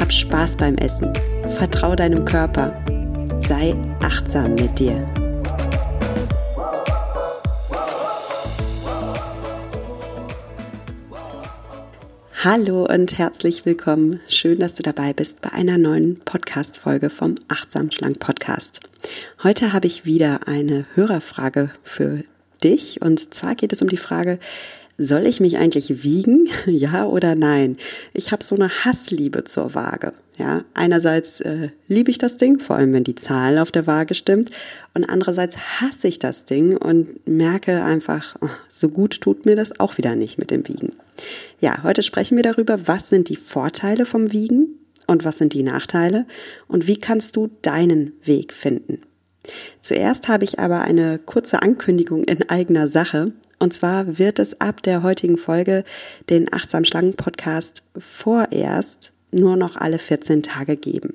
Hab Spaß beim Essen. Vertrau deinem Körper. Sei achtsam mit dir. Hallo und herzlich willkommen. Schön, dass du dabei bist bei einer neuen Podcast-Folge vom Achtsam Schlank Podcast. Heute habe ich wieder eine Hörerfrage für dich und zwar geht es um die Frage, soll ich mich eigentlich wiegen? ja oder nein? Ich habe so eine Hassliebe zur Waage. Ja, einerseits äh, liebe ich das Ding, vor allem wenn die Zahl auf der Waage stimmt, und andererseits hasse ich das Ding und merke einfach, oh, so gut tut mir das auch wieder nicht mit dem Wiegen. Ja, heute sprechen wir darüber, was sind die Vorteile vom Wiegen und was sind die Nachteile und wie kannst du deinen Weg finden. Zuerst habe ich aber eine kurze Ankündigung in eigener Sache. Und zwar wird es ab der heutigen Folge den Achtsam Schlangen Podcast vorerst nur noch alle 14 Tage geben.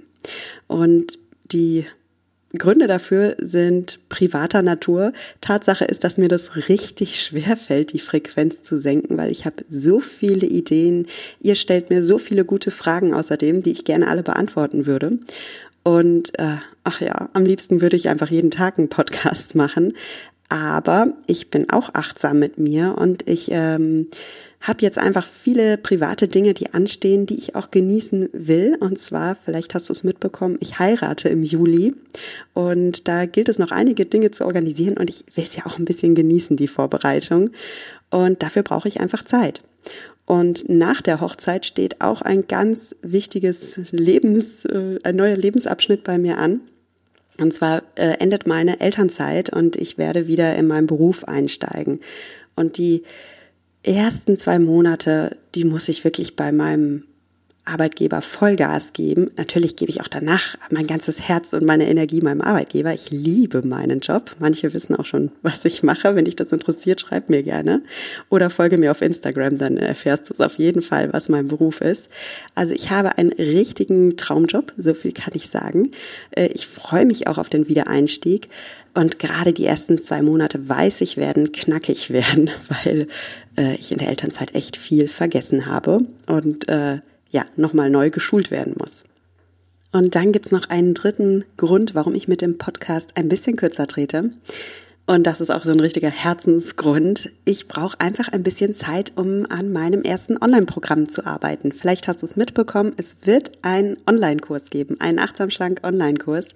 Und die Gründe dafür sind privater Natur. Tatsache ist, dass mir das richtig schwer fällt, die Frequenz zu senken, weil ich habe so viele Ideen. Ihr stellt mir so viele gute Fragen außerdem, die ich gerne alle beantworten würde. Und äh, ach ja, am liebsten würde ich einfach jeden Tag einen Podcast machen. Aber ich bin auch achtsam mit mir und ich ähm, habe jetzt einfach viele private Dinge, die anstehen, die ich auch genießen will. Und zwar, vielleicht hast du es mitbekommen, ich heirate im Juli und da gilt es noch einige Dinge zu organisieren und ich will es ja auch ein bisschen genießen, die Vorbereitung. Und dafür brauche ich einfach Zeit. Und nach der Hochzeit steht auch ein ganz wichtiges Lebens, äh, ein neuer Lebensabschnitt bei mir an. Und zwar äh, endet meine Elternzeit und ich werde wieder in meinen Beruf einsteigen. Und die ersten zwei Monate, die muss ich wirklich bei meinem Arbeitgeber Vollgas geben. Natürlich gebe ich auch danach mein ganzes Herz und meine Energie meinem Arbeitgeber. Ich liebe meinen Job. Manche wissen auch schon, was ich mache. Wenn dich das interessiert, schreib mir gerne. Oder folge mir auf Instagram, dann erfährst du es auf jeden Fall, was mein Beruf ist. Also ich habe einen richtigen Traumjob, so viel kann ich sagen. Äh, ich freue mich auch auf den Wiedereinstieg. Und gerade die ersten zwei Monate weiß ich werden knackig werden, weil äh, ich in der Elternzeit echt viel vergessen habe. Und äh, ja, nochmal neu geschult werden muss. Und dann gibt's noch einen dritten Grund, warum ich mit dem Podcast ein bisschen kürzer trete. Und das ist auch so ein richtiger Herzensgrund. Ich brauche einfach ein bisschen Zeit, um an meinem ersten Online-Programm zu arbeiten. Vielleicht hast du es mitbekommen, es wird einen Online-Kurs geben, einen Achtsam-Schlank-Online-Kurs,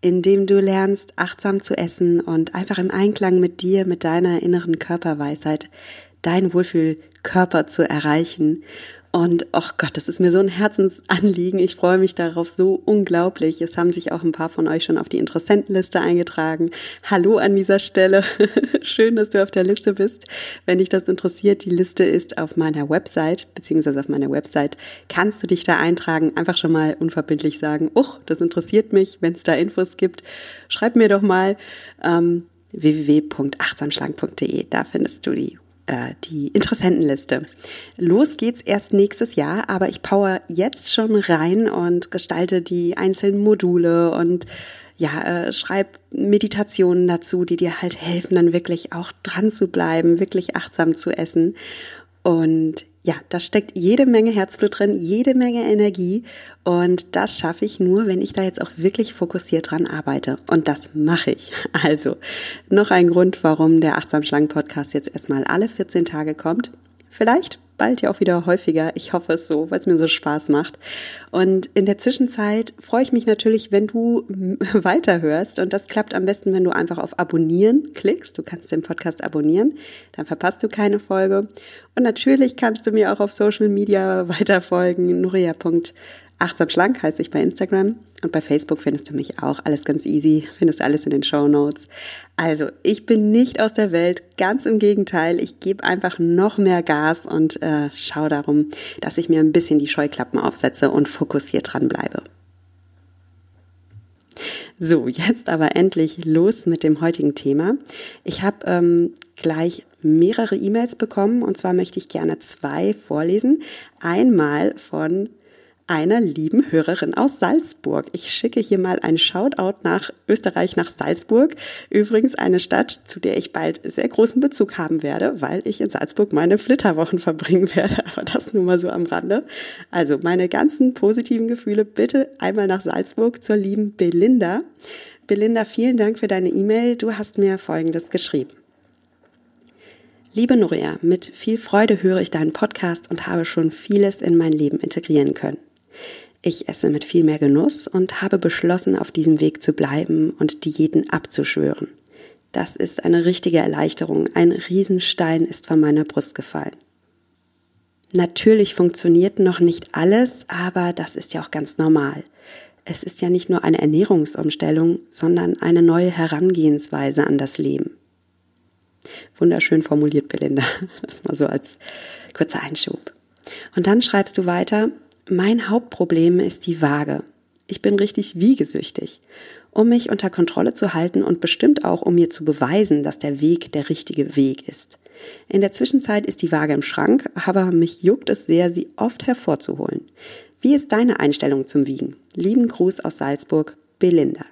in dem du lernst, achtsam zu essen und einfach im Einklang mit dir, mit deiner inneren Körperweisheit, deinen Wohlfühlkörper zu erreichen. Und oh Gott, das ist mir so ein Herzensanliegen. Ich freue mich darauf so unglaublich. Es haben sich auch ein paar von euch schon auf die Interessentenliste eingetragen. Hallo an dieser Stelle. Schön, dass du auf der Liste bist. Wenn dich das interessiert, die Liste ist auf meiner Website, beziehungsweise auf meiner Website kannst du dich da eintragen. Einfach schon mal unverbindlich sagen, oh, das interessiert mich. Wenn es da Infos gibt, schreib mir doch mal. Ähm, www.achtsamschlank.de, da findest du die die Interessentenliste. Los geht's erst nächstes Jahr, aber ich power jetzt schon rein und gestalte die einzelnen Module und ja, äh, schreib Meditationen dazu, die dir halt helfen, dann wirklich auch dran zu bleiben, wirklich achtsam zu essen. Und ja, da steckt jede Menge Herzblut drin, jede Menge Energie und das schaffe ich nur, wenn ich da jetzt auch wirklich fokussiert dran arbeite und das mache ich. Also, noch ein Grund, warum der Achtsam Schlangen Podcast jetzt erstmal alle 14 Tage kommt. Vielleicht bald ja auch wieder häufiger. Ich hoffe es so, weil es mir so Spaß macht. Und in der Zwischenzeit freue ich mich natürlich, wenn du weiterhörst. Und das klappt am besten, wenn du einfach auf Abonnieren klickst. Du kannst den Podcast abonnieren, dann verpasst du keine Folge. Und natürlich kannst du mir auch auf Social Media weiterfolgen. Nuria.com Achtsam Schlank heiße ich bei Instagram und bei Facebook findest du mich auch. Alles ganz easy, findest alles in den Show Notes. Also, ich bin nicht aus der Welt, ganz im Gegenteil. Ich gebe einfach noch mehr Gas und äh, schaue darum, dass ich mir ein bisschen die Scheuklappen aufsetze und fokussiert dran bleibe. So, jetzt aber endlich los mit dem heutigen Thema. Ich habe ähm, gleich mehrere E-Mails bekommen und zwar möchte ich gerne zwei vorlesen. Einmal von einer lieben Hörerin aus Salzburg. Ich schicke hier mal einen Shoutout nach Österreich, nach Salzburg. Übrigens eine Stadt, zu der ich bald sehr großen Bezug haben werde, weil ich in Salzburg meine Flitterwochen verbringen werde. Aber das nur mal so am Rande. Also meine ganzen positiven Gefühle bitte einmal nach Salzburg zur lieben Belinda. Belinda, vielen Dank für deine E-Mail. Du hast mir Folgendes geschrieben. Liebe Nuria, mit viel Freude höre ich deinen Podcast und habe schon vieles in mein Leben integrieren können. Ich esse mit viel mehr Genuss und habe beschlossen, auf diesem Weg zu bleiben und Diäten abzuschwören. Das ist eine richtige Erleichterung. Ein Riesenstein ist von meiner Brust gefallen. Natürlich funktioniert noch nicht alles, aber das ist ja auch ganz normal. Es ist ja nicht nur eine Ernährungsumstellung, sondern eine neue Herangehensweise an das Leben. Wunderschön formuliert, Belinda. Das mal so als kurzer Einschub. Und dann schreibst du weiter, mein Hauptproblem ist die Waage. Ich bin richtig wiegesüchtig. Um mich unter Kontrolle zu halten und bestimmt auch, um mir zu beweisen, dass der Weg der richtige Weg ist. In der Zwischenzeit ist die Waage im Schrank, aber mich juckt es sehr, sie oft hervorzuholen. Wie ist deine Einstellung zum Wiegen? Lieben Gruß aus Salzburg, Belinda.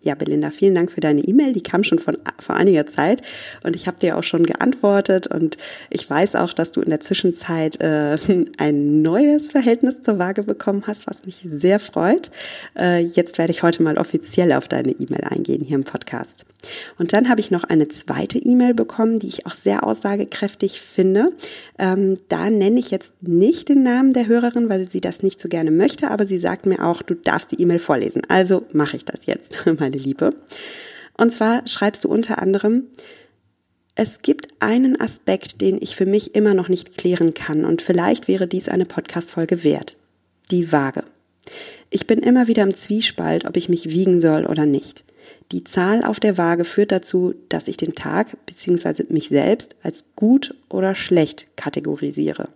Ja, Belinda, vielen Dank für deine E-Mail. Die kam schon von, vor einiger Zeit und ich habe dir auch schon geantwortet und ich weiß auch, dass du in der Zwischenzeit äh, ein neues Verhältnis zur Waage bekommen hast, was mich sehr freut. Äh, jetzt werde ich heute mal offiziell auf deine E-Mail eingehen hier im Podcast. Und dann habe ich noch eine zweite E-Mail bekommen, die ich auch sehr aussagekräftig finde. Ähm, da nenne ich jetzt nicht den Namen der Hörerin, weil sie das nicht so gerne möchte, aber sie sagt mir auch, du darfst die E-Mail vorlesen. Also mache ich das jetzt, meine Liebe. Und zwar schreibst du unter anderem, es gibt einen Aspekt, den ich für mich immer noch nicht klären kann und vielleicht wäre dies eine Podcast-Folge wert. Die Waage. Ich bin immer wieder im Zwiespalt, ob ich mich wiegen soll oder nicht. Die Zahl auf der Waage führt dazu, dass ich den Tag bzw. mich selbst als gut oder schlecht kategorisiere.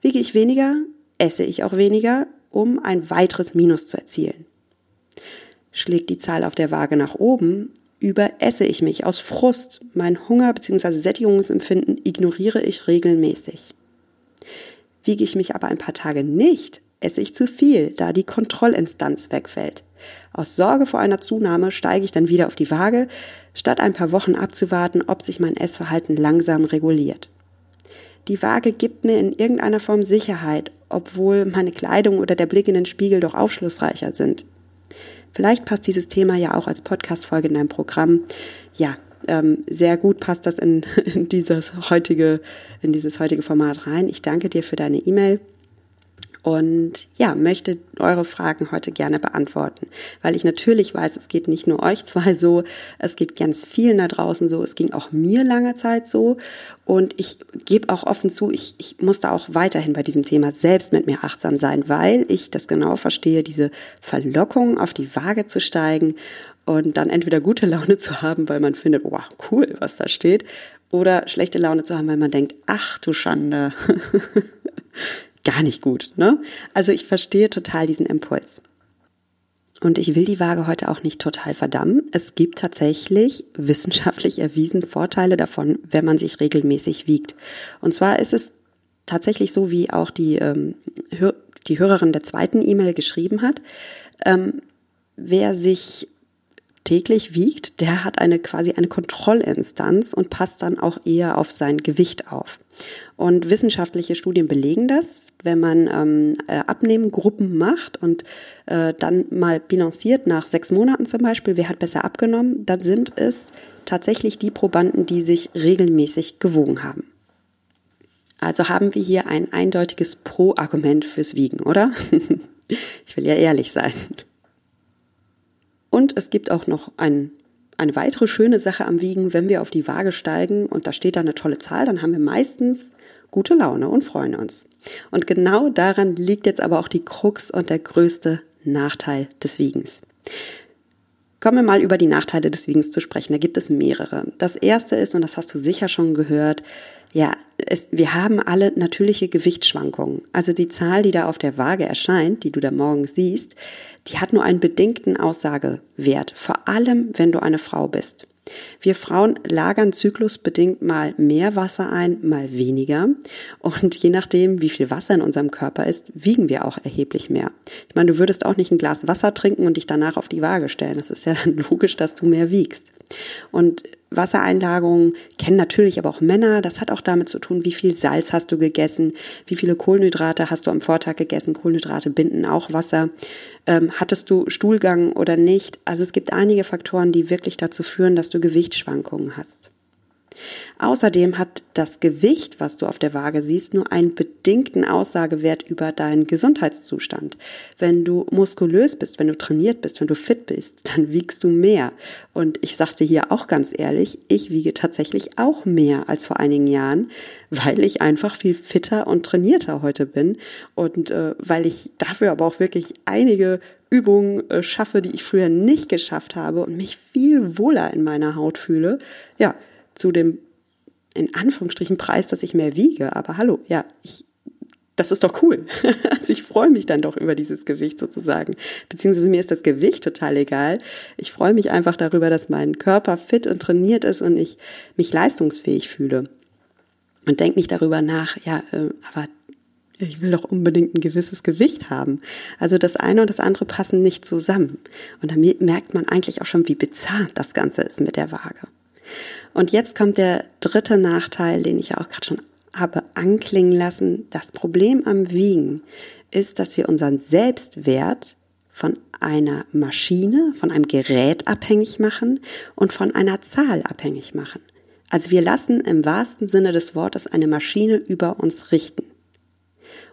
Wiege ich weniger, esse ich auch weniger, um ein weiteres Minus zu erzielen. Schlägt die Zahl auf der Waage nach oben, überesse ich mich aus Frust, mein Hunger bzw. Sättigungsempfinden ignoriere ich regelmäßig. Wiege ich mich aber ein paar Tage nicht, esse ich zu viel, da die Kontrollinstanz wegfällt. Aus Sorge vor einer Zunahme steige ich dann wieder auf die Waage, statt ein paar Wochen abzuwarten, ob sich mein Essverhalten langsam reguliert. Die Waage gibt mir in irgendeiner Form Sicherheit, obwohl meine Kleidung oder der Blick in den Spiegel doch aufschlussreicher sind. Vielleicht passt dieses Thema ja auch als Podcast-Folge in dein Programm. Ja, ähm, sehr gut passt das in, in, dieses heutige, in dieses heutige Format rein. Ich danke dir für deine E-Mail und ja, möchte eure Fragen heute gerne beantworten, weil ich natürlich weiß, es geht nicht nur euch zwei so, es geht ganz vielen da draußen so, es ging auch mir lange Zeit so und ich gebe auch offen zu, ich, ich muss da auch weiterhin bei diesem Thema selbst mit mir achtsam sein, weil ich das genau verstehe, diese Verlockung auf die Waage zu steigen und dann entweder gute Laune zu haben, weil man findet, wow, cool, was da steht, oder schlechte Laune zu haben, weil man denkt, ach du Schande. gar nicht gut. Ne? Also ich verstehe total diesen Impuls. Und ich will die Waage heute auch nicht total verdammen. Es gibt tatsächlich wissenschaftlich erwiesen Vorteile davon, wenn man sich regelmäßig wiegt. Und zwar ist es tatsächlich so, wie auch die, ähm, die Hörerin der zweiten E-Mail geschrieben hat. Ähm, wer sich täglich wiegt, der hat eine quasi eine Kontrollinstanz und passt dann auch eher auf sein Gewicht auf. Und wissenschaftliche Studien belegen das, wenn man ähm, äh, Abnehmengruppen macht und äh, dann mal bilanciert nach sechs Monaten zum Beispiel, wer hat besser abgenommen, dann sind es tatsächlich die Probanden, die sich regelmäßig gewogen haben. Also haben wir hier ein eindeutiges Pro-Argument fürs Wiegen, oder? ich will ja ehrlich sein. Und es gibt auch noch ein, eine weitere schöne Sache am Wiegen, wenn wir auf die Waage steigen und da steht da eine tolle Zahl, dann haben wir meistens gute Laune und freuen uns. Und genau daran liegt jetzt aber auch die Krux und der größte Nachteil des Wiegens. Kommen wir mal über die Nachteile des Wiegens zu sprechen. Da gibt es mehrere. Das erste ist, und das hast du sicher schon gehört, ja, es, wir haben alle natürliche Gewichtsschwankungen. Also die Zahl, die da auf der Waage erscheint, die du da morgens siehst, die hat nur einen bedingten Aussagewert. Vor allem, wenn du eine Frau bist. Wir Frauen lagern zyklusbedingt mal mehr Wasser ein, mal weniger. Und je nachdem, wie viel Wasser in unserem Körper ist, wiegen wir auch erheblich mehr. Ich meine, du würdest auch nicht ein Glas Wasser trinken und dich danach auf die Waage stellen. Das ist ja dann logisch, dass du mehr wiegst. Und Wassereinlagerungen kennen natürlich aber auch Männer. Das hat auch damit zu tun, wie viel Salz hast du gegessen, wie viele Kohlenhydrate hast du am Vortag gegessen. Kohlenhydrate binden auch Wasser. Ähm, hattest du Stuhlgang oder nicht? Also es gibt einige Faktoren, die wirklich dazu führen, dass du Gewichtsschwankungen hast. Außerdem hat das Gewicht, was du auf der Waage siehst, nur einen bedingten Aussagewert über deinen Gesundheitszustand. Wenn du muskulös bist, wenn du trainiert bist, wenn du fit bist, dann wiegst du mehr. Und ich sag's dir hier auch ganz ehrlich, ich wiege tatsächlich auch mehr als vor einigen Jahren, weil ich einfach viel fitter und trainierter heute bin und äh, weil ich dafür aber auch wirklich einige Übungen äh, schaffe, die ich früher nicht geschafft habe und mich viel wohler in meiner Haut fühle. Ja, zu dem in Anführungsstrichen Preis, dass ich mehr wiege. Aber hallo, ja, ich, das ist doch cool. also ich freue mich dann doch über dieses Gewicht sozusagen. Beziehungsweise mir ist das Gewicht total egal. Ich freue mich einfach darüber, dass mein Körper fit und trainiert ist und ich mich leistungsfähig fühle. Und denke nicht darüber nach, ja, äh, aber ich will doch unbedingt ein gewisses Gewicht haben. Also das eine und das andere passen nicht zusammen. Und dann merkt man eigentlich auch schon, wie bizarr das Ganze ist mit der Waage. Und jetzt kommt der dritte Nachteil, den ich ja auch gerade schon habe anklingen lassen. Das Problem am Wiegen ist, dass wir unseren Selbstwert von einer Maschine, von einem Gerät abhängig machen und von einer Zahl abhängig machen. Also wir lassen im wahrsten Sinne des Wortes eine Maschine über uns richten.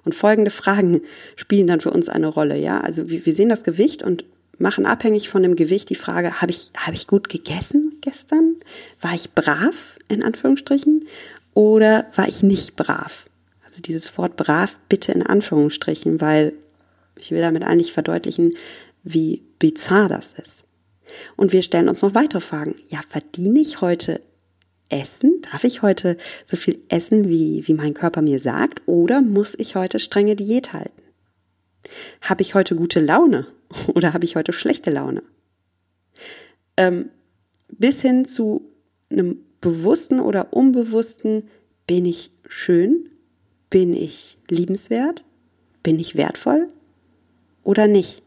Und folgende Fragen spielen dann für uns eine Rolle, ja? Also wir, sehen das Gewicht und machen abhängig von dem Gewicht die Frage, habe ich, habe ich gut gegessen gestern? War ich brav, in Anführungsstrichen? Oder war ich nicht brav? Also dieses Wort brav bitte in Anführungsstrichen, weil ich will damit eigentlich verdeutlichen, wie bizarr das ist. Und wir stellen uns noch weitere Fragen. Ja, verdiene ich heute Essen? Darf ich heute so viel essen, wie, wie mein Körper mir sagt? Oder muss ich heute strenge Diät halten? Habe ich heute gute Laune oder habe ich heute schlechte Laune? Ähm, bis hin zu einem bewussten oder unbewussten, bin ich schön? Bin ich liebenswert? Bin ich wertvoll? Oder nicht?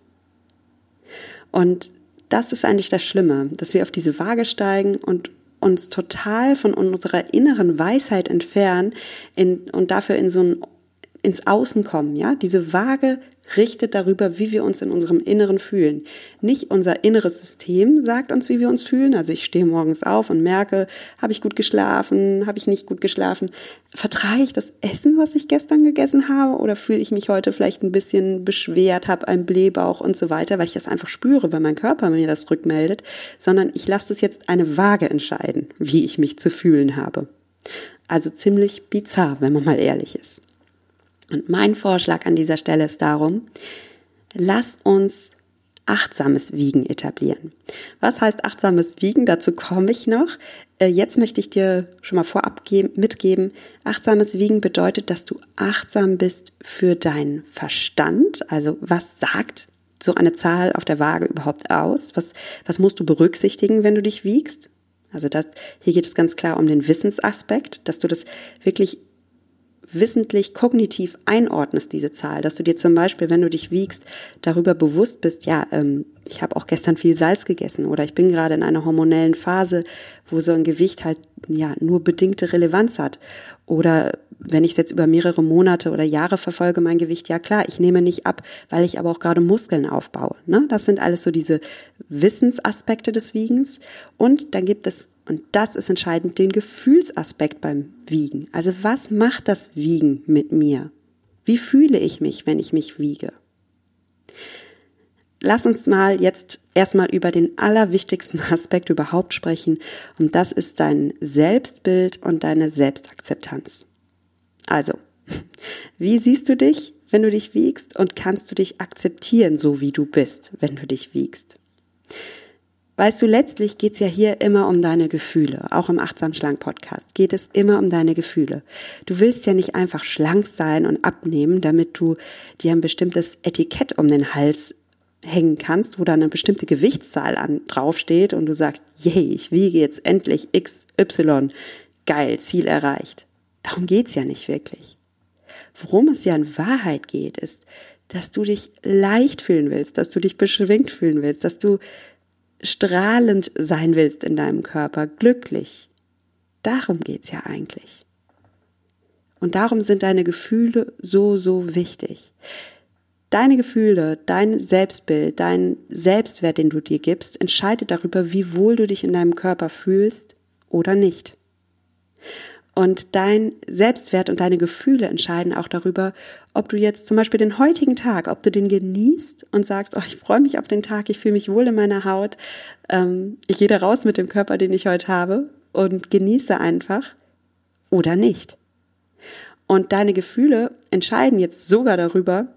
Und das ist eigentlich das Schlimme, dass wir auf diese Waage steigen und uns total von unserer inneren Weisheit entfernen in, und dafür in so ein ins Außen kommen, ja? Diese Waage richtet darüber, wie wir uns in unserem Inneren fühlen. Nicht unser inneres System sagt uns, wie wir uns fühlen. Also ich stehe morgens auf und merke, habe ich gut geschlafen, habe ich nicht gut geschlafen? Vertrage ich das Essen, was ich gestern gegessen habe? Oder fühle ich mich heute vielleicht ein bisschen beschwert, habe einen Blähbauch und so weiter, weil ich das einfach spüre, weil mein Körper mir das rückmeldet, sondern ich lasse das jetzt eine Waage entscheiden, wie ich mich zu fühlen habe. Also ziemlich bizarr, wenn man mal ehrlich ist. Und mein Vorschlag an dieser Stelle ist darum, lass uns achtsames Wiegen etablieren. Was heißt achtsames Wiegen? Dazu komme ich noch. Äh, jetzt möchte ich dir schon mal vorab mitgeben, achtsames Wiegen bedeutet, dass du achtsam bist für deinen Verstand. Also was sagt so eine Zahl auf der Waage überhaupt aus? Was, was musst du berücksichtigen, wenn du dich wiegst? Also das, hier geht es ganz klar um den Wissensaspekt, dass du das wirklich wissentlich kognitiv einordnest, diese Zahl, dass du dir zum Beispiel, wenn du dich wiegst, darüber bewusst bist, ja, ähm, ich habe auch gestern viel Salz gegessen oder ich bin gerade in einer hormonellen Phase, wo so ein Gewicht halt ja nur bedingte Relevanz hat. Oder wenn ich es jetzt über mehrere Monate oder Jahre verfolge, mein Gewicht, ja klar, ich nehme nicht ab, weil ich aber auch gerade Muskeln aufbaue. Ne? Das sind alles so diese Wissensaspekte des Wiegens. Und dann gibt es, und das ist entscheidend, den Gefühlsaspekt beim Wiegen. Also was macht das Wiegen mit mir? Wie fühle ich mich, wenn ich mich wiege? Lass uns mal jetzt erstmal über den allerwichtigsten Aspekt überhaupt sprechen und das ist dein Selbstbild und deine Selbstakzeptanz. Also, wie siehst du dich, wenn du dich wiegst und kannst du dich akzeptieren, so wie du bist, wenn du dich wiegst? Weißt du, letztlich geht's ja hier immer um deine Gefühle. Auch im Achtsam Schlank Podcast geht es immer um deine Gefühle. Du willst ja nicht einfach schlank sein und abnehmen, damit du dir ein bestimmtes Etikett um den Hals hängen kannst, wo da eine bestimmte Gewichtszahl an draufsteht und du sagst, yay, ich wiege jetzt endlich XY. Geil, Ziel erreicht. Darum geht's ja nicht wirklich. Worum es ja in Wahrheit geht, ist, dass du dich leicht fühlen willst, dass du dich beschwingt fühlen willst, dass du strahlend sein willst in deinem Körper, glücklich. Darum geht's ja eigentlich. Und darum sind deine Gefühle so, so wichtig. Deine Gefühle, dein Selbstbild, dein Selbstwert, den du dir gibst, entscheidet darüber, wie wohl du dich in deinem Körper fühlst oder nicht. Und dein Selbstwert und deine Gefühle entscheiden auch darüber, ob du jetzt zum Beispiel den heutigen Tag, ob du den genießt und sagst, oh, ich freue mich auf den Tag, ich fühle mich wohl in meiner Haut, ähm, ich gehe da raus mit dem Körper, den ich heute habe und genieße einfach oder nicht. Und deine Gefühle entscheiden jetzt sogar darüber,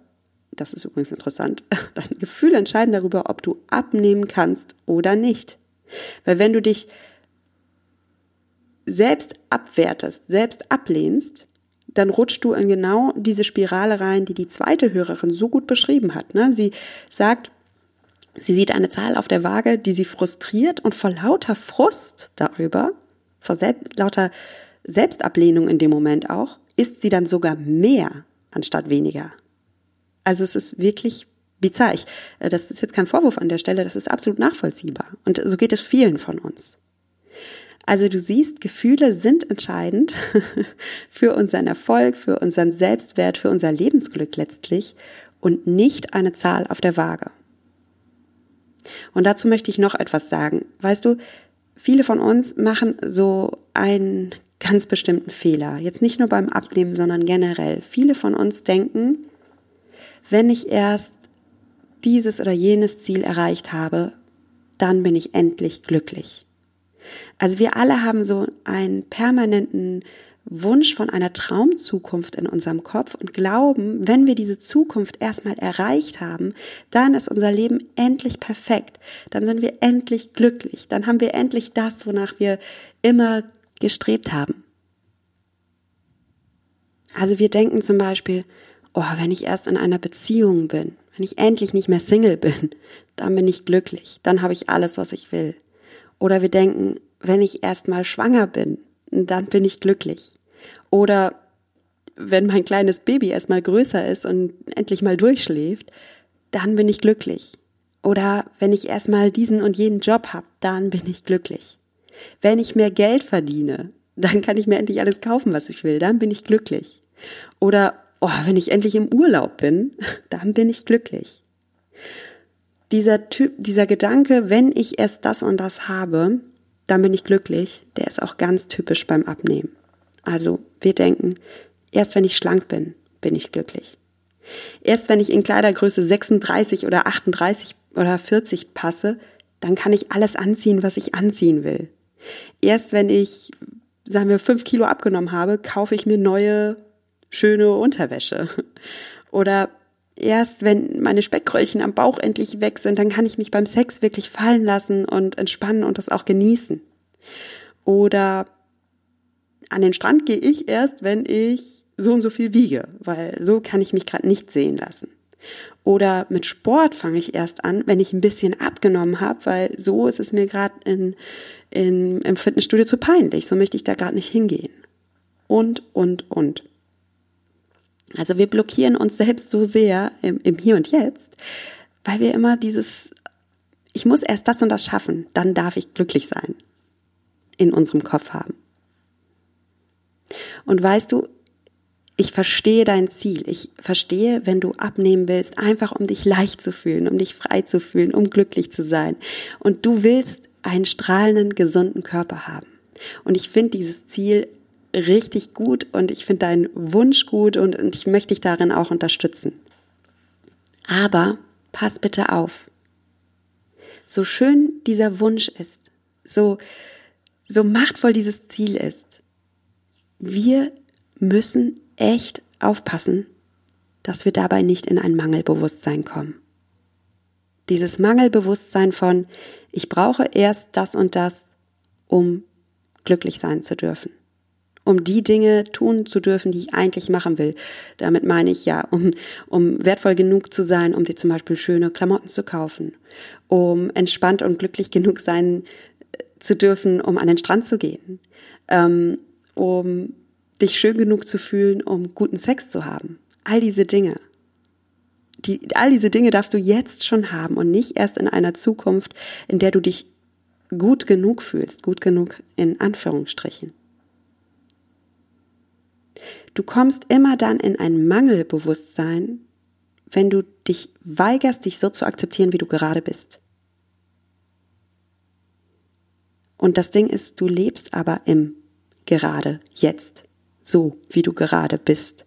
das ist übrigens interessant, deine Gefühle entscheiden darüber, ob du abnehmen kannst oder nicht. Weil wenn du dich selbst abwertest, selbst ablehnst, dann rutschst du in genau diese Spirale rein, die die zweite Hörerin so gut beschrieben hat. Ne? Sie sagt, sie sieht eine Zahl auf der Waage, die sie frustriert und vor lauter Frust darüber, vor lauter Selbstablehnung in dem Moment auch, isst sie dann sogar mehr anstatt weniger. Also es ist wirklich bizarr. Ich, äh, das ist jetzt kein Vorwurf an der Stelle, das ist absolut nachvollziehbar. Und so geht es vielen von uns. Also du siehst, Gefühle sind entscheidend für unseren Erfolg, für unseren Selbstwert, für unser Lebensglück letztlich und nicht eine Zahl auf der Waage. Und dazu möchte ich noch etwas sagen. Weißt du, viele von uns machen so einen ganz bestimmten Fehler. Jetzt nicht nur beim Abnehmen, sondern generell. Viele von uns denken, wenn ich erst dieses oder jenes Ziel erreicht habe, dann bin ich endlich glücklich. Also wir alle haben so einen permanenten Wunsch von einer Traumzukunft in unserem Kopf und glauben, wenn wir diese Zukunft erstmal erreicht haben, dann ist unser Leben endlich perfekt, dann sind wir endlich glücklich, dann haben wir endlich das, wonach wir immer gestrebt haben. Also wir denken zum Beispiel, oh, wenn ich erst in einer Beziehung bin, wenn ich endlich nicht mehr Single bin, dann bin ich glücklich, dann habe ich alles, was ich will. Oder wir denken, wenn ich erst mal schwanger bin, dann bin ich glücklich. Oder wenn mein kleines Baby erst mal größer ist und endlich mal durchschläft, dann bin ich glücklich. Oder wenn ich erst mal diesen und jenen Job habe, dann bin ich glücklich. Wenn ich mehr Geld verdiene, dann kann ich mir endlich alles kaufen, was ich will, dann bin ich glücklich. Oder oh, wenn ich endlich im Urlaub bin, dann bin ich glücklich. Dieser Typ, dieser Gedanke, wenn ich erst das und das habe, dann bin ich glücklich, der ist auch ganz typisch beim Abnehmen. Also wir denken, erst wenn ich schlank bin, bin ich glücklich. Erst wenn ich in Kleidergröße 36 oder 38 oder 40 passe, dann kann ich alles anziehen, was ich anziehen will. Erst wenn ich, sagen wir, fünf Kilo abgenommen habe, kaufe ich mir neue, schöne Unterwäsche. Oder erst wenn meine Speckröllchen am Bauch endlich weg sind, dann kann ich mich beim Sex wirklich fallen lassen und entspannen und das auch genießen. Oder an den Strand gehe ich erst, wenn ich so und so viel wiege, weil so kann ich mich gerade nicht sehen lassen. Oder mit Sport fange ich erst an, wenn ich ein bisschen abgenommen habe, weil so ist es mir gerade in, in, im Fitnessstudio zu peinlich. So möchte ich da gerade nicht hingehen. Und, und, und. Also wir blockieren uns selbst so sehr im, im Hier und Jetzt, weil wir immer dieses, ich muss erst das und das schaffen, dann darf ich glücklich sein, in unserem Kopf haben. Und weißt du, ich verstehe dein Ziel. Ich verstehe, wenn du abnehmen willst, einfach um dich leicht zu fühlen, um dich frei zu fühlen, um glücklich zu sein. Und du willst einen strahlenden, gesunden Körper haben. Und ich finde dieses Ziel richtig gut und ich finde deinen Wunsch gut und, und ich möchte dich darin auch unterstützen. Aber pass bitte auf. So schön dieser Wunsch ist, so, so machtvoll dieses Ziel ist, wir müssen echt aufpassen, dass wir dabei nicht in ein Mangelbewusstsein kommen. Dieses Mangelbewusstsein von, ich brauche erst das und das, um glücklich sein zu dürfen. Um die Dinge tun zu dürfen, die ich eigentlich machen will. Damit meine ich ja, um, um wertvoll genug zu sein, um dir zum Beispiel schöne Klamotten zu kaufen. Um entspannt und glücklich genug sein äh, zu dürfen, um an den Strand zu gehen. Ähm, um dich schön genug zu fühlen, um guten Sex zu haben. All diese Dinge. Die, all diese Dinge darfst du jetzt schon haben und nicht erst in einer Zukunft, in der du dich gut genug fühlst, gut genug in Anführungsstrichen. Du kommst immer dann in ein Mangelbewusstsein, wenn du dich weigerst, dich so zu akzeptieren, wie du gerade bist. Und das Ding ist, du lebst aber im gerade jetzt, so wie du gerade bist.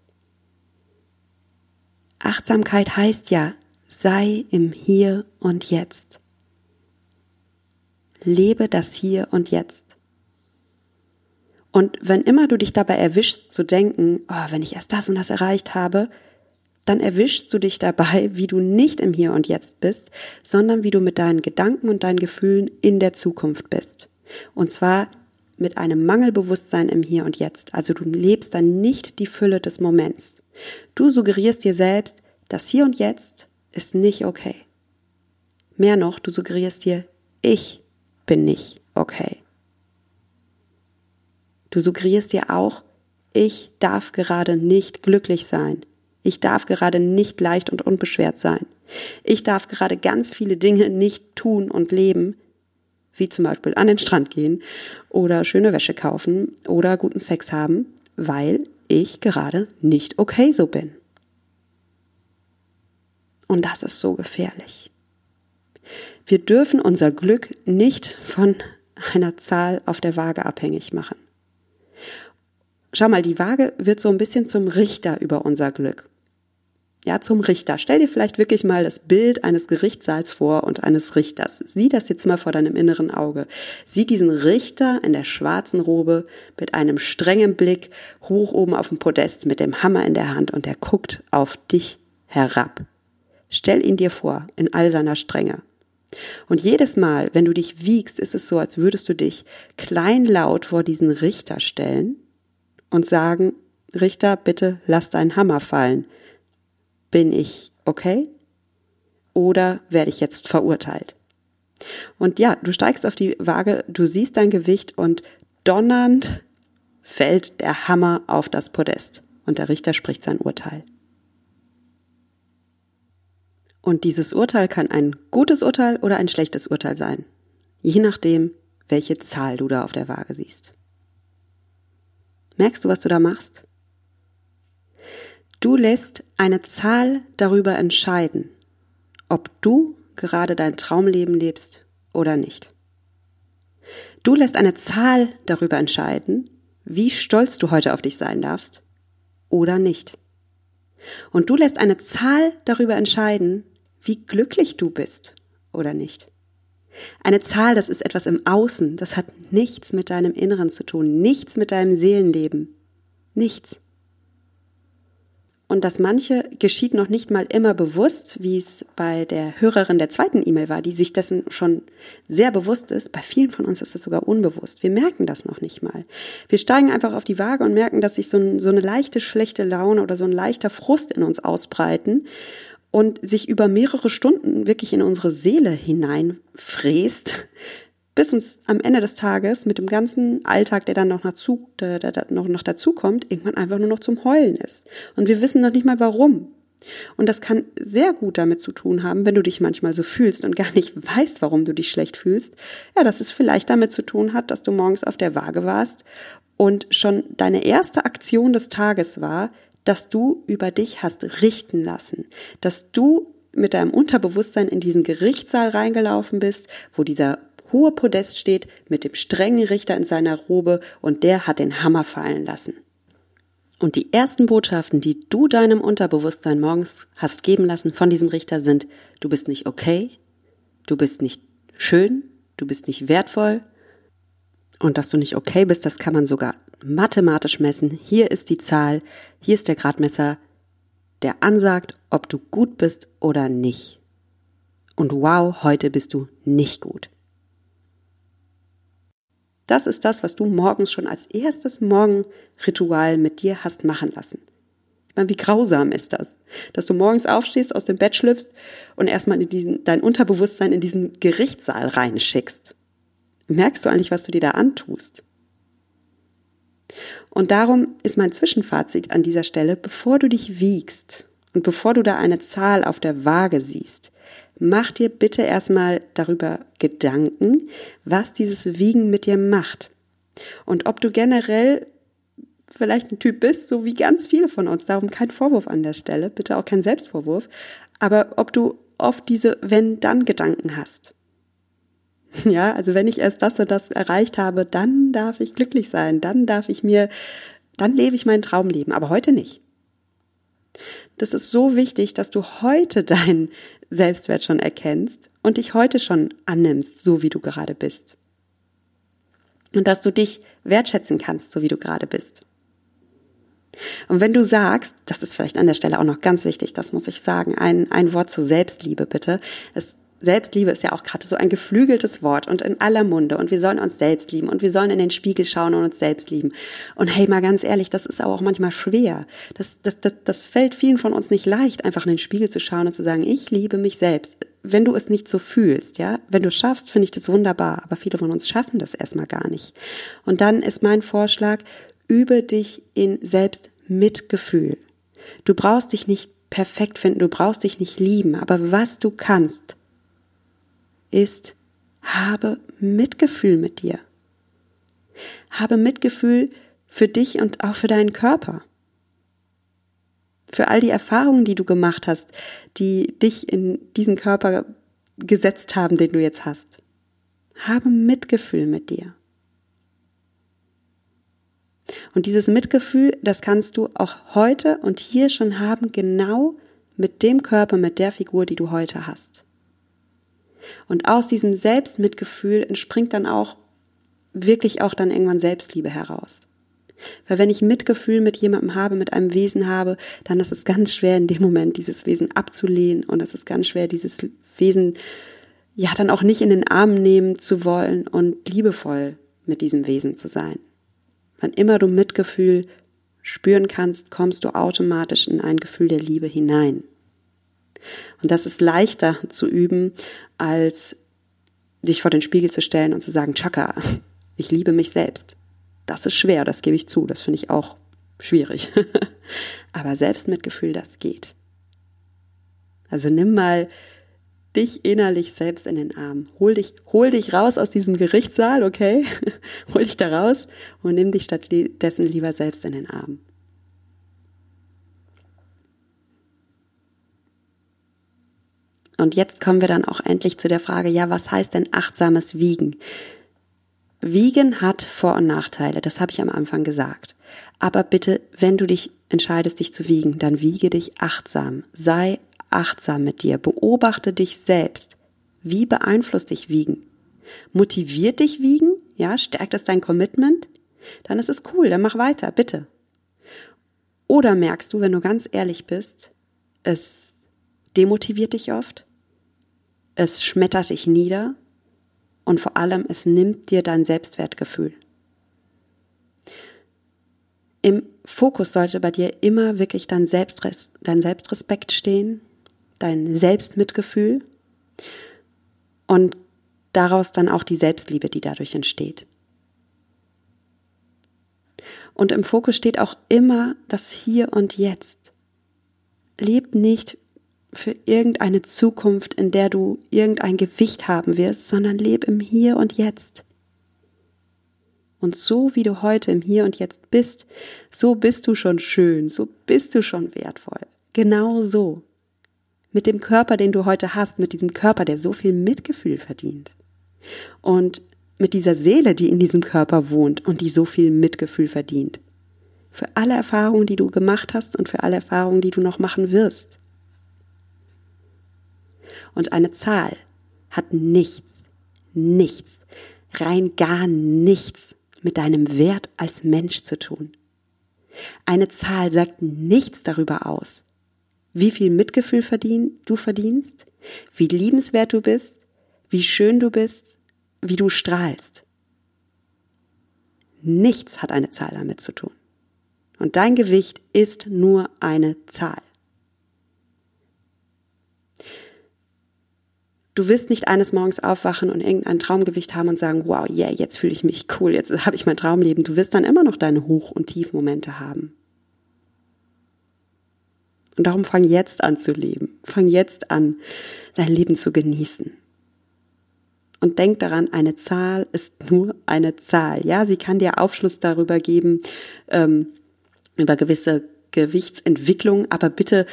Achtsamkeit heißt ja, sei im Hier und Jetzt. Lebe das Hier und Jetzt. Und wenn immer du dich dabei erwischst zu denken, oh, wenn ich erst das und das erreicht habe, dann erwischst du dich dabei, wie du nicht im Hier und Jetzt bist, sondern wie du mit deinen Gedanken und deinen Gefühlen in der Zukunft bist. Und zwar mit einem Mangelbewusstsein im Hier und Jetzt. Also du lebst dann nicht die Fülle des Moments. Du suggerierst dir selbst, das Hier und Jetzt ist nicht okay. Mehr noch, du suggerierst dir, ich bin nicht okay. Du suggerierst dir auch, ich darf gerade nicht glücklich sein. Ich darf gerade nicht leicht und unbeschwert sein. Ich darf gerade ganz viele Dinge nicht tun und leben, wie zum Beispiel an den Strand gehen oder schöne Wäsche kaufen oder guten Sex haben, weil ich gerade nicht okay so bin. Und das ist so gefährlich. Wir dürfen unser Glück nicht von einer Zahl auf der Waage abhängig machen. Schau mal, die Waage wird so ein bisschen zum Richter über unser Glück ja, zum Richter. Stell dir vielleicht wirklich mal das Bild eines Gerichtssaals vor und eines Richters. Sieh das jetzt mal vor deinem inneren Auge. Sieh diesen Richter in der schwarzen Robe mit einem strengen Blick hoch oben auf dem Podest mit dem Hammer in der Hand und er guckt auf dich herab. Stell ihn dir vor in all seiner Strenge. Und jedes Mal, wenn du dich wiegst, ist es so, als würdest du dich kleinlaut vor diesen Richter stellen und sagen, Richter, bitte lass deinen Hammer fallen bin ich okay oder werde ich jetzt verurteilt? Und ja, du steigst auf die Waage, du siehst dein Gewicht und donnernd fällt der Hammer auf das Podest und der Richter spricht sein Urteil. Und dieses Urteil kann ein gutes Urteil oder ein schlechtes Urteil sein, je nachdem, welche Zahl du da auf der Waage siehst. Merkst du, was du da machst? Du lässt eine Zahl darüber entscheiden, ob du gerade dein Traumleben lebst oder nicht. Du lässt eine Zahl darüber entscheiden, wie stolz du heute auf dich sein darfst oder nicht. Und du lässt eine Zahl darüber entscheiden, wie glücklich du bist oder nicht. Eine Zahl, das ist etwas im Außen, das hat nichts mit deinem Inneren zu tun, nichts mit deinem Seelenleben, nichts. Und das manche geschieht noch nicht mal immer bewusst, wie es bei der Hörerin der zweiten E-Mail war, die sich dessen schon sehr bewusst ist. Bei vielen von uns ist das sogar unbewusst. Wir merken das noch nicht mal. Wir steigen einfach auf die Waage und merken, dass sich so, ein, so eine leichte schlechte Laune oder so ein leichter Frust in uns ausbreiten und sich über mehrere Stunden wirklich in unsere Seele hineinfräst, bis uns am Ende des Tages mit dem ganzen Alltag, der dann noch, dazu, der, der, der noch, noch dazu kommt, irgendwann einfach nur noch zum Heulen ist. Und wir wissen noch nicht mal warum. Und das kann sehr gut damit zu tun haben, wenn du dich manchmal so fühlst und gar nicht weißt, warum du dich schlecht fühlst. Ja, dass es vielleicht damit zu tun hat, dass du morgens auf der Waage warst und schon deine erste Aktion des Tages war, dass du über dich hast richten lassen, dass du mit deinem Unterbewusstsein in diesen Gerichtssaal reingelaufen bist, wo dieser hohe Podest steht mit dem strengen Richter in seiner Robe und der hat den Hammer fallen lassen. Und die ersten Botschaften, die du deinem Unterbewusstsein morgens hast geben lassen von diesem Richter sind, du bist nicht okay, du bist nicht schön, du bist nicht wertvoll. Und dass du nicht okay bist, das kann man sogar mathematisch messen. Hier ist die Zahl, hier ist der Gradmesser, der ansagt, ob du gut bist oder nicht. und wow, heute bist du nicht gut. Das ist das, was du morgens schon als erstes Morgenritual mit dir hast machen lassen. Ich meine, wie grausam ist das, dass du morgens aufstehst, aus dem Bett schlüpfst und erstmal in diesen, dein Unterbewusstsein in diesen Gerichtssaal reinschickst. Merkst du eigentlich, was du dir da antust? Und darum ist mein Zwischenfazit an dieser Stelle, bevor du dich wiegst und bevor du da eine Zahl auf der Waage siehst, mach dir bitte erstmal darüber Gedanken, was dieses Wiegen mit dir macht. Und ob du generell vielleicht ein Typ bist, so wie ganz viele von uns, darum kein Vorwurf an der Stelle, bitte auch kein Selbstvorwurf, aber ob du oft diese Wenn-Dann-Gedanken hast. Ja, also wenn ich erst das und das erreicht habe, dann darf ich glücklich sein, dann darf ich mir, dann lebe ich mein Traumleben, aber heute nicht. Das ist so wichtig, dass du heute deinen Selbstwert schon erkennst und dich heute schon annimmst, so wie du gerade bist. Und dass du dich wertschätzen kannst, so wie du gerade bist. Und wenn du sagst, das ist vielleicht an der Stelle auch noch ganz wichtig, das muss ich sagen, ein, ein Wort zur Selbstliebe bitte. Es Selbstliebe ist ja auch gerade so ein geflügeltes Wort und in aller Munde und wir sollen uns selbst lieben und wir sollen in den Spiegel schauen und uns selbst lieben. Und hey, mal ganz ehrlich, das ist aber auch manchmal schwer. Das, das, das, das fällt vielen von uns nicht leicht, einfach in den Spiegel zu schauen und zu sagen, ich liebe mich selbst. Wenn du es nicht so fühlst, ja, wenn du schaffst, finde ich das wunderbar, aber viele von uns schaffen das erstmal gar nicht. Und dann ist mein Vorschlag, übe dich in Selbstmitgefühl. Du brauchst dich nicht perfekt finden, du brauchst dich nicht lieben, aber was du kannst, ist, habe Mitgefühl mit dir. Habe Mitgefühl für dich und auch für deinen Körper. Für all die Erfahrungen, die du gemacht hast, die dich in diesen Körper gesetzt haben, den du jetzt hast. Habe Mitgefühl mit dir. Und dieses Mitgefühl, das kannst du auch heute und hier schon haben, genau mit dem Körper, mit der Figur, die du heute hast. Und aus diesem Selbstmitgefühl entspringt dann auch wirklich auch dann irgendwann Selbstliebe heraus. Weil wenn ich Mitgefühl mit jemandem habe, mit einem Wesen habe, dann ist es ganz schwer in dem Moment dieses Wesen abzulehnen und es ist ganz schwer dieses Wesen ja dann auch nicht in den Arm nehmen zu wollen und liebevoll mit diesem Wesen zu sein. Wann immer du Mitgefühl spüren kannst, kommst du automatisch in ein Gefühl der Liebe hinein. Und das ist leichter zu üben, als sich vor den Spiegel zu stellen und zu sagen, Chaka, ich liebe mich selbst. Das ist schwer, das gebe ich zu, das finde ich auch schwierig. Aber Selbstmitgefühl, das geht. Also nimm mal dich innerlich selbst in den Arm. Hol dich, hol dich raus aus diesem Gerichtssaal, okay? hol dich da raus und nimm dich stattdessen lieber selbst in den Arm. Und jetzt kommen wir dann auch endlich zu der Frage, ja, was heißt denn achtsames Wiegen? Wiegen hat Vor- und Nachteile, das habe ich am Anfang gesagt. Aber bitte, wenn du dich entscheidest, dich zu wiegen, dann wiege dich achtsam. Sei achtsam mit dir. Beobachte dich selbst. Wie beeinflusst dich Wiegen? Motiviert dich Wiegen? Ja, stärkt es dein Commitment? Dann ist es cool, dann mach weiter, bitte. Oder merkst du, wenn du ganz ehrlich bist, es demotiviert dich oft? Es schmettert dich nieder und vor allem es nimmt dir dein Selbstwertgefühl. Im Fokus sollte bei dir immer wirklich dein, Selbstres dein Selbstrespekt stehen, dein Selbstmitgefühl und daraus dann auch die Selbstliebe, die dadurch entsteht. Und im Fokus steht auch immer das Hier und Jetzt. Leb nicht für irgendeine Zukunft, in der du irgendein Gewicht haben wirst, sondern leb im Hier und Jetzt. Und so wie du heute im Hier und Jetzt bist, so bist du schon schön, so bist du schon wertvoll. Genau so. Mit dem Körper, den du heute hast, mit diesem Körper, der so viel Mitgefühl verdient. Und mit dieser Seele, die in diesem Körper wohnt und die so viel Mitgefühl verdient. Für alle Erfahrungen, die du gemacht hast und für alle Erfahrungen, die du noch machen wirst. Und eine Zahl hat nichts, nichts, rein gar nichts mit deinem Wert als Mensch zu tun. Eine Zahl sagt nichts darüber aus, wie viel Mitgefühl verdien, du verdienst, wie liebenswert du bist, wie schön du bist, wie du strahlst. Nichts hat eine Zahl damit zu tun. Und dein Gewicht ist nur eine Zahl. Du wirst nicht eines Morgens aufwachen und irgendein Traumgewicht haben und sagen, wow, yeah, jetzt fühle ich mich cool, jetzt habe ich mein Traumleben. Du wirst dann immer noch deine Hoch- und Tiefmomente haben. Und darum fang jetzt an zu leben. Fang jetzt an, dein Leben zu genießen. Und denk daran, eine Zahl ist nur eine Zahl. Ja, sie kann dir Aufschluss darüber geben, ähm, über gewisse Gewichtsentwicklung, aber bitte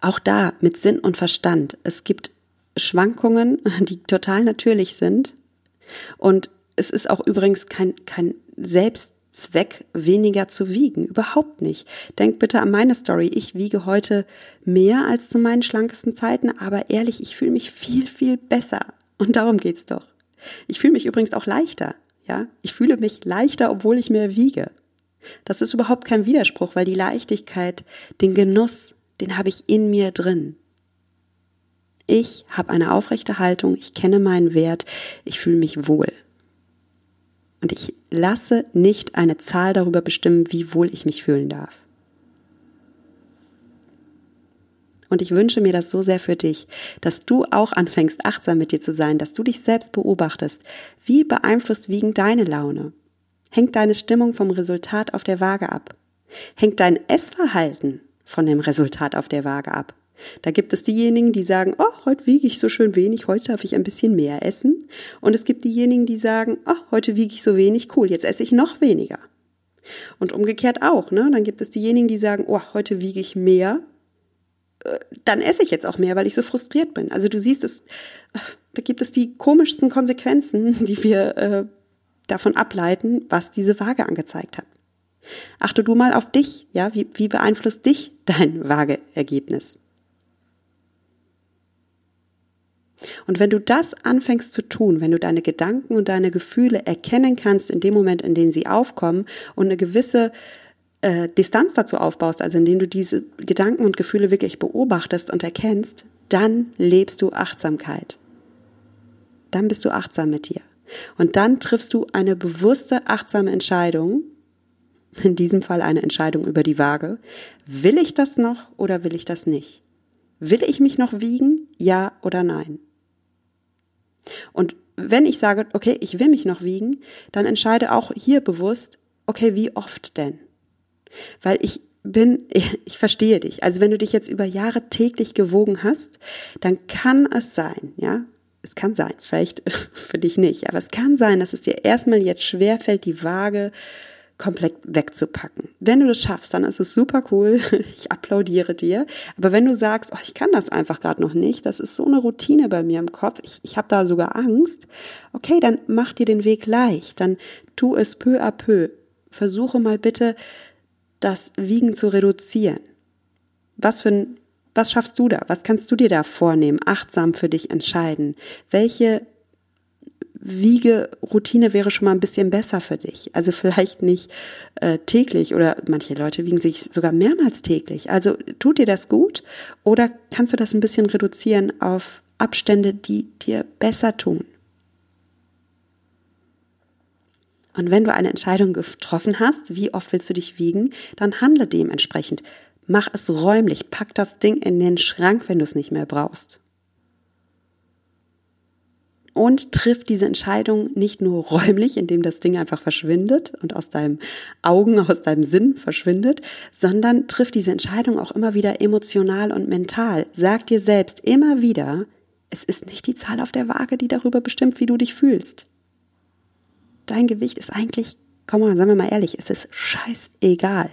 auch da mit Sinn und Verstand. Es gibt Schwankungen, die total natürlich sind. Und es ist auch übrigens kein, kein Selbst Zweck, weniger zu wiegen. Überhaupt nicht. Denk bitte an meine Story. Ich wiege heute mehr als zu meinen schlankesten Zeiten, aber ehrlich, ich fühle mich viel, viel besser. Und darum geht's doch. Ich fühle mich übrigens auch leichter. Ja, ich fühle mich leichter, obwohl ich mehr wiege. Das ist überhaupt kein Widerspruch, weil die Leichtigkeit, den Genuss, den habe ich in mir drin. Ich habe eine aufrechte Haltung, ich kenne meinen Wert, ich fühle mich wohl. Und ich lasse nicht eine Zahl darüber bestimmen, wie wohl ich mich fühlen darf. Und ich wünsche mir das so sehr für dich, dass du auch anfängst, achtsam mit dir zu sein, dass du dich selbst beobachtest. Wie beeinflusst Wiegen deine Laune? Hängt deine Stimmung vom Resultat auf der Waage ab? Hängt dein Essverhalten von dem Resultat auf der Waage ab? Da gibt es diejenigen, die sagen, oh, heute wiege ich so schön wenig, heute darf ich ein bisschen mehr essen. Und es gibt diejenigen, die sagen, oh, heute wiege ich so wenig, cool, jetzt esse ich noch weniger. Und umgekehrt auch, ne? Dann gibt es diejenigen, die sagen, oh, heute wiege ich mehr, äh, dann esse ich jetzt auch mehr, weil ich so frustriert bin. Also du siehst es, da gibt es die komischsten Konsequenzen, die wir äh, davon ableiten, was diese Waage angezeigt hat. Achte du mal auf dich, ja, wie, wie beeinflusst dich dein Waageergebnis? Und wenn du das anfängst zu tun, wenn du deine Gedanken und deine Gefühle erkennen kannst in dem Moment, in dem sie aufkommen und eine gewisse äh, Distanz dazu aufbaust, also indem du diese Gedanken und Gefühle wirklich beobachtest und erkennst, dann lebst du Achtsamkeit. Dann bist du achtsam mit dir. Und dann triffst du eine bewusste, achtsame Entscheidung, in diesem Fall eine Entscheidung über die Waage. Will ich das noch oder will ich das nicht? Will ich mich noch wiegen? Ja oder nein? Und wenn ich sage, okay, ich will mich noch wiegen, dann entscheide auch hier bewusst, okay, wie oft denn? Weil ich bin, ich verstehe dich. Also wenn du dich jetzt über Jahre täglich gewogen hast, dann kann es sein, ja, es kann sein, vielleicht für dich nicht, aber es kann sein, dass es dir erstmal jetzt schwerfällt, die Waage komplett wegzupacken. Wenn du das schaffst, dann ist es super cool. Ich applaudiere dir. Aber wenn du sagst, oh, ich kann das einfach gerade noch nicht, das ist so eine Routine bei mir im Kopf, ich, ich habe da sogar Angst, okay, dann mach dir den Weg leicht, dann tu es peu à peu. Versuche mal bitte, das Wiegen zu reduzieren. Was für ein was schaffst du da? Was kannst du dir da vornehmen? Achtsam für dich entscheiden. Welche Wiegeroutine wäre schon mal ein bisschen besser für dich. Also vielleicht nicht äh, täglich oder manche Leute wiegen sich sogar mehrmals täglich. Also tut dir das gut oder kannst du das ein bisschen reduzieren auf Abstände, die dir besser tun? Und wenn du eine Entscheidung getroffen hast, wie oft willst du dich wiegen, dann handle dementsprechend. Mach es räumlich, pack das Ding in den Schrank, wenn du es nicht mehr brauchst und trifft diese Entscheidung nicht nur räumlich, indem das Ding einfach verschwindet und aus deinem Augen, aus deinem Sinn verschwindet, sondern trifft diese Entscheidung auch immer wieder emotional und mental. Sag dir selbst immer wieder, es ist nicht die Zahl auf der Waage, die darüber bestimmt, wie du dich fühlst. Dein Gewicht ist eigentlich, komm mal, sagen wir mal ehrlich, es ist scheißegal.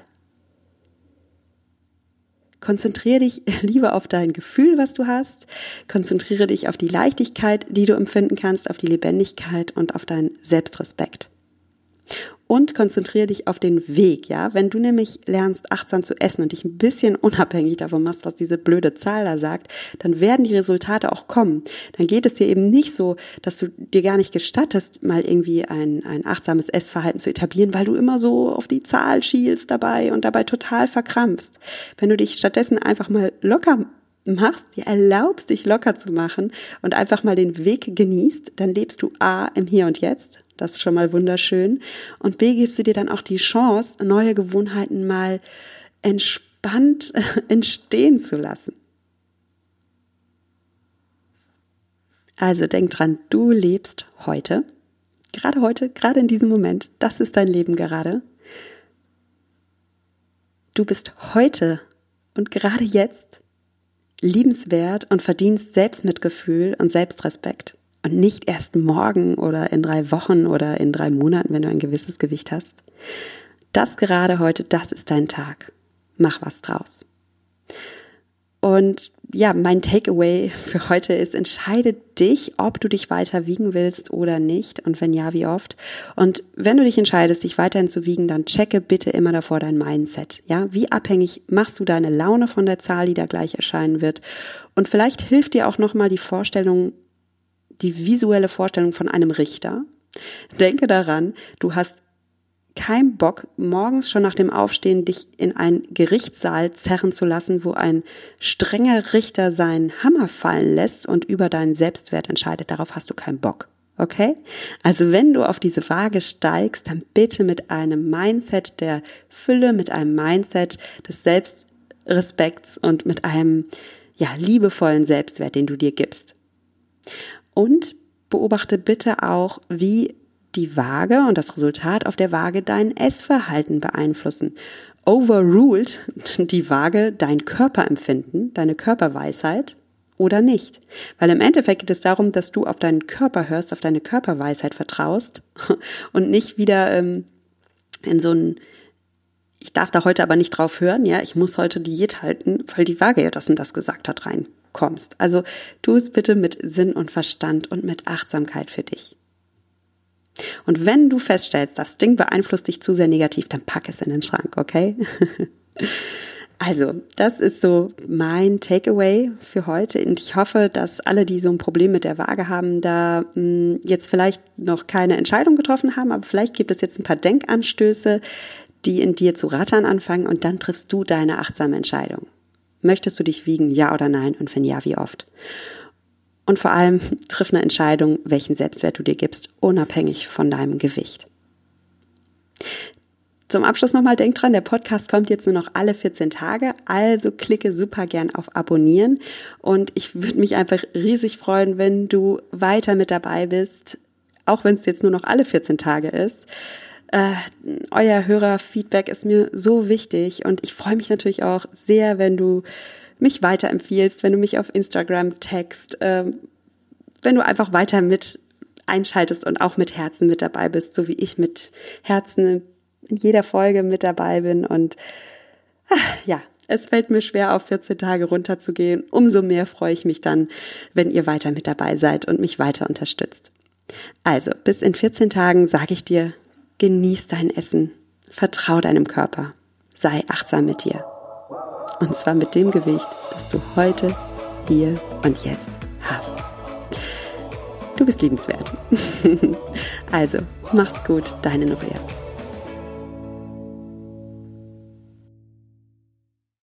Konzentriere dich lieber auf dein Gefühl, was du hast. Konzentriere dich auf die Leichtigkeit, die du empfinden kannst, auf die Lebendigkeit und auf deinen Selbstrespekt und konzentriere dich auf den Weg, ja. Wenn du nämlich lernst, achtsam zu essen und dich ein bisschen unabhängig davon machst, was diese blöde Zahl da sagt, dann werden die Resultate auch kommen. Dann geht es dir eben nicht so, dass du dir gar nicht gestattest, mal irgendwie ein, ein achtsames Essverhalten zu etablieren, weil du immer so auf die Zahl schielst dabei und dabei total verkrampfst. Wenn du dich stattdessen einfach mal locker machst, dir erlaubst, dich locker zu machen und einfach mal den Weg genießt, dann lebst du A im Hier und Jetzt. Das ist schon mal wunderschön. Und B gibst du dir dann auch die Chance, neue Gewohnheiten mal entspannt entstehen zu lassen. Also denk dran, du lebst heute. Gerade heute, gerade in diesem Moment. Das ist dein Leben gerade. Du bist heute und gerade jetzt liebenswert und verdienst Selbstmitgefühl und Selbstrespekt. Und nicht erst morgen oder in drei Wochen oder in drei Monaten, wenn du ein gewisses Gewicht hast. Das gerade heute, das ist dein Tag. Mach was draus. Und ja, mein Takeaway für heute ist, entscheide dich, ob du dich weiter wiegen willst oder nicht und wenn ja, wie oft. Und wenn du dich entscheidest, dich weiterhin zu wiegen, dann checke bitte immer davor dein Mindset. Ja, wie abhängig machst du deine Laune von der Zahl, die da gleich erscheinen wird? Und vielleicht hilft dir auch nochmal die Vorstellung, die visuelle Vorstellung von einem Richter. Denke daran, du hast keinen Bock, morgens schon nach dem Aufstehen dich in einen Gerichtssaal zerren zu lassen, wo ein strenger Richter seinen Hammer fallen lässt und über deinen Selbstwert entscheidet. Darauf hast du keinen Bock. Okay? Also wenn du auf diese Waage steigst, dann bitte mit einem Mindset der Fülle, mit einem Mindset des Selbstrespekts und mit einem, ja, liebevollen Selbstwert, den du dir gibst. Und beobachte bitte auch, wie die Waage und das Resultat auf der Waage dein Essverhalten beeinflussen. Overruled die Waage dein Körperempfinden, deine Körperweisheit oder nicht? Weil im Endeffekt geht es darum, dass du auf deinen Körper hörst, auf deine Körperweisheit vertraust und nicht wieder ähm, in so ein ich darf da heute aber nicht drauf hören, ja, ich muss heute Diät halten, weil die Waage ja das und das gesagt hat, reinkommst. Also tu es bitte mit Sinn und Verstand und mit Achtsamkeit für dich. Und wenn du feststellst, das Ding beeinflusst dich zu sehr negativ, dann pack es in den Schrank, okay? Also, das ist so mein Takeaway für heute. Und ich hoffe, dass alle, die so ein Problem mit der Waage haben, da mh, hm, jetzt vielleicht noch keine Entscheidung getroffen haben, aber vielleicht gibt es jetzt ein paar Denkanstöße, die in dir zu rattern anfangen und dann triffst du deine achtsame Entscheidung. Möchtest du dich wiegen, ja oder nein? Und wenn ja, wie oft? Und vor allem triff eine Entscheidung, welchen Selbstwert du dir gibst, unabhängig von deinem Gewicht. Zum Abschluss nochmal, denk dran, der Podcast kommt jetzt nur noch alle 14 Tage, also klicke super gern auf Abonnieren und ich würde mich einfach riesig freuen, wenn du weiter mit dabei bist, auch wenn es jetzt nur noch alle 14 Tage ist. Äh, euer Hörerfeedback ist mir so wichtig und ich freue mich natürlich auch sehr, wenn du mich weiterempfiehlst, wenn du mich auf Instagram text, äh, wenn du einfach weiter mit einschaltest und auch mit Herzen mit dabei bist, so wie ich mit Herzen in jeder Folge mit dabei bin. Und ach, ja, es fällt mir schwer, auf 14 Tage runterzugehen. Umso mehr freue ich mich dann, wenn ihr weiter mit dabei seid und mich weiter unterstützt. Also, bis in 14 Tagen sage ich dir, genieß dein Essen, vertrau deinem Körper, sei achtsam mit dir. Und zwar mit dem Gewicht, das du heute, hier und jetzt hast. Du bist liebenswert. also, mach's gut, deine Norea.